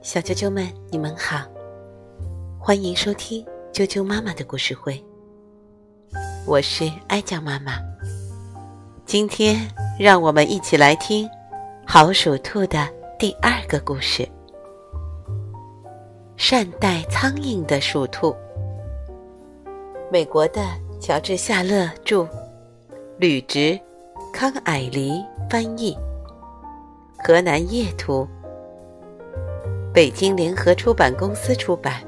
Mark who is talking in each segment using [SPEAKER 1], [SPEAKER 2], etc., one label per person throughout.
[SPEAKER 1] 小啾啾们，你们好，欢迎收听啾啾妈妈的故事会。我是哀酱妈妈，今天让我们一起来听好鼠兔的第二个故事——善待苍蝇的鼠兔。美国的乔治·夏勒著，吕植、康蔼黎翻译，河南夜图，北京联合出版公司出版。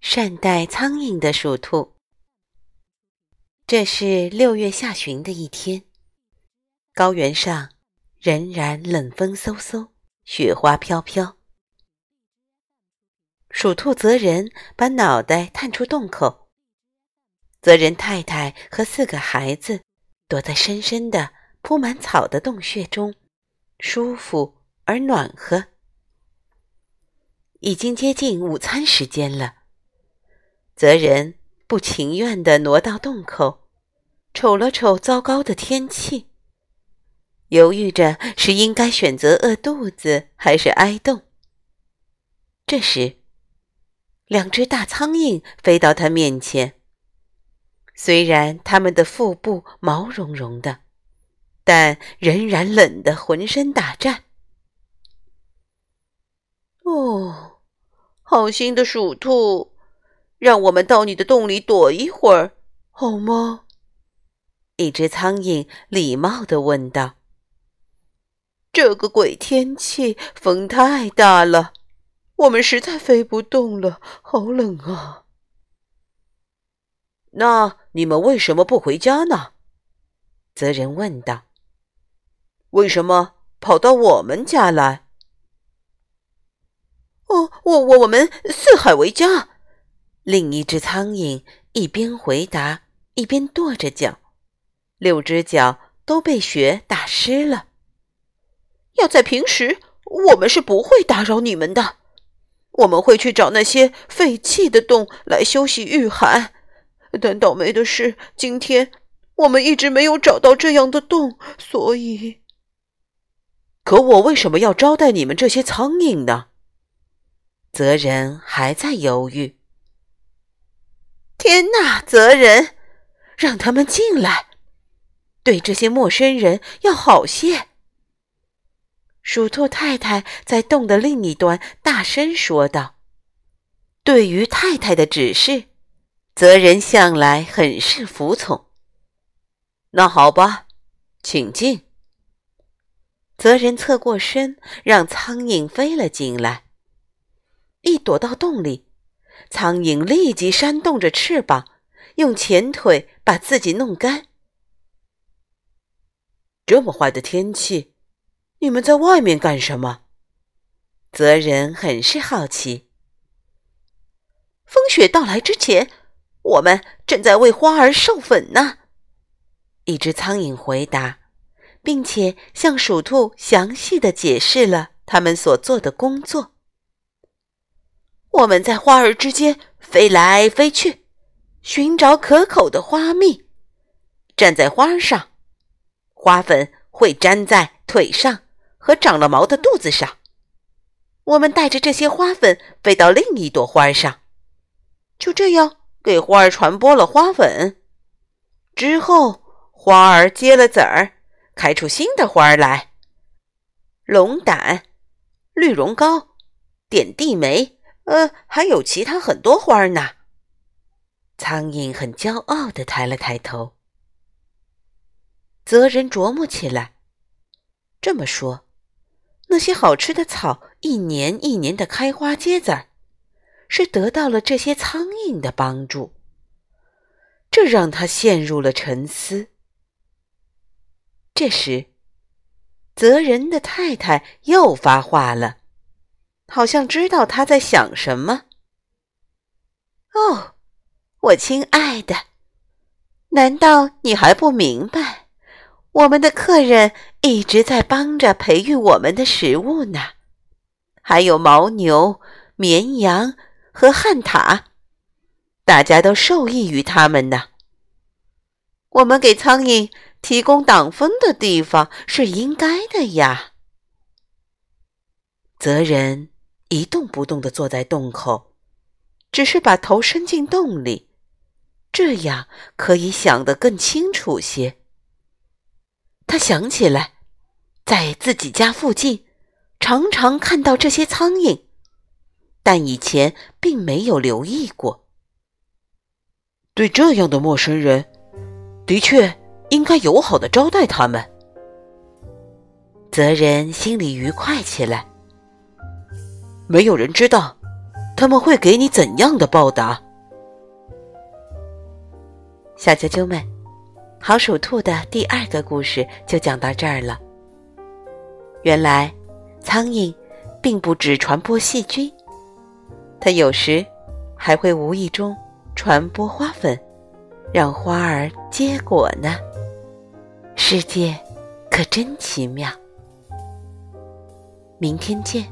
[SPEAKER 1] 善待苍蝇的鼠兔。这是六月下旬的一天，高原上仍然冷风嗖嗖。雪花飘飘，鼠兔泽仁把脑袋探出洞口。泽仁太太和四个孩子躲在深深的铺满草的洞穴中，舒服而暖和。已经接近午餐时间了，泽仁不情愿地挪到洞口，瞅了瞅糟糕的天气。犹豫着是应该选择饿肚子还是挨冻。这时，两只大苍蝇飞到他面前。虽然它们的腹部毛茸茸的，但仍然冷得浑身打颤。哦，好心的鼠兔，让我们到你的洞里躲一会儿，好吗？一只苍蝇礼貌地问道。这个鬼天气，风太大了，我们实在飞不动了，好冷啊！
[SPEAKER 2] 那你们为什么不回家呢？泽仁问道。为什么跑到我们家来？
[SPEAKER 1] 哦，我我我们四海为家。另一只苍蝇一边回答，一边跺着脚，六只脚都被雪打湿了。要在平时，我们是不会打扰你们的。我们会去找那些废弃的洞来休息御寒。但倒霉的是，今天我们一直没有找到这样的洞，所以……
[SPEAKER 2] 可我为什么要招待你们这些苍蝇呢？泽仁还在犹豫。
[SPEAKER 1] 天哪，泽仁，让他们进来，对这些陌生人要好些。鼠兔太太在洞的另一端大声说道：“对于太太的指示，泽仁向来很是服从。
[SPEAKER 2] 那好吧，请进。”
[SPEAKER 1] 泽仁侧过身，让苍蝇飞了进来。一躲到洞里，苍蝇立即扇动着翅膀，用前腿把自己弄干。
[SPEAKER 2] 这么坏的天气！你们在外面干什么？
[SPEAKER 1] 泽仁很是好奇。风雪到来之前，我们正在为花儿授粉呢。一只苍蝇回答，并且向鼠兔详细的解释了他们所做的工作。我们在花儿之间飞来飞去，寻找可口的花蜜。站在花上，花粉会粘在腿上。和长了毛的肚子上，我们带着这些花粉飞到另一朵花上，就这样给花儿传播了花粉。之后，花儿结了籽儿，开出新的花儿来。龙胆、绿绒膏、点地梅，呃，还有其他很多花儿呢。苍蝇很骄傲地抬了抬头。泽仁琢磨起来，这么说。那些好吃的草一年一年的开花结籽儿，是得到了这些苍蝇的帮助。这让他陷入了沉思。这时，泽仁的太太又发话了，好像知道他在想什么。哦，我亲爱的，难道你还不明白？我们的客人一直在帮着培育我们的食物呢，还有牦牛、绵羊和旱獭，大家都受益于他们呢。我们给苍蝇提供挡风的地方是应该的呀。
[SPEAKER 2] 泽人一动不动地坐在洞口，只是把头伸进洞里，这样可以想得更清楚些。他想起来，在自己家附近常常看到这些苍蝇，但以前并没有留意过。对这样的陌生人，的确应该友好的招待他们。泽人心里愉快起来。没有人知道他们会给你怎样的报答。小啾啾们，好鼠兔的第二个故事就讲到这儿了。原来，苍蝇并不只传播细菌，它有时还会无意中传播花粉，让花儿结果呢。世界可真奇妙。明天见。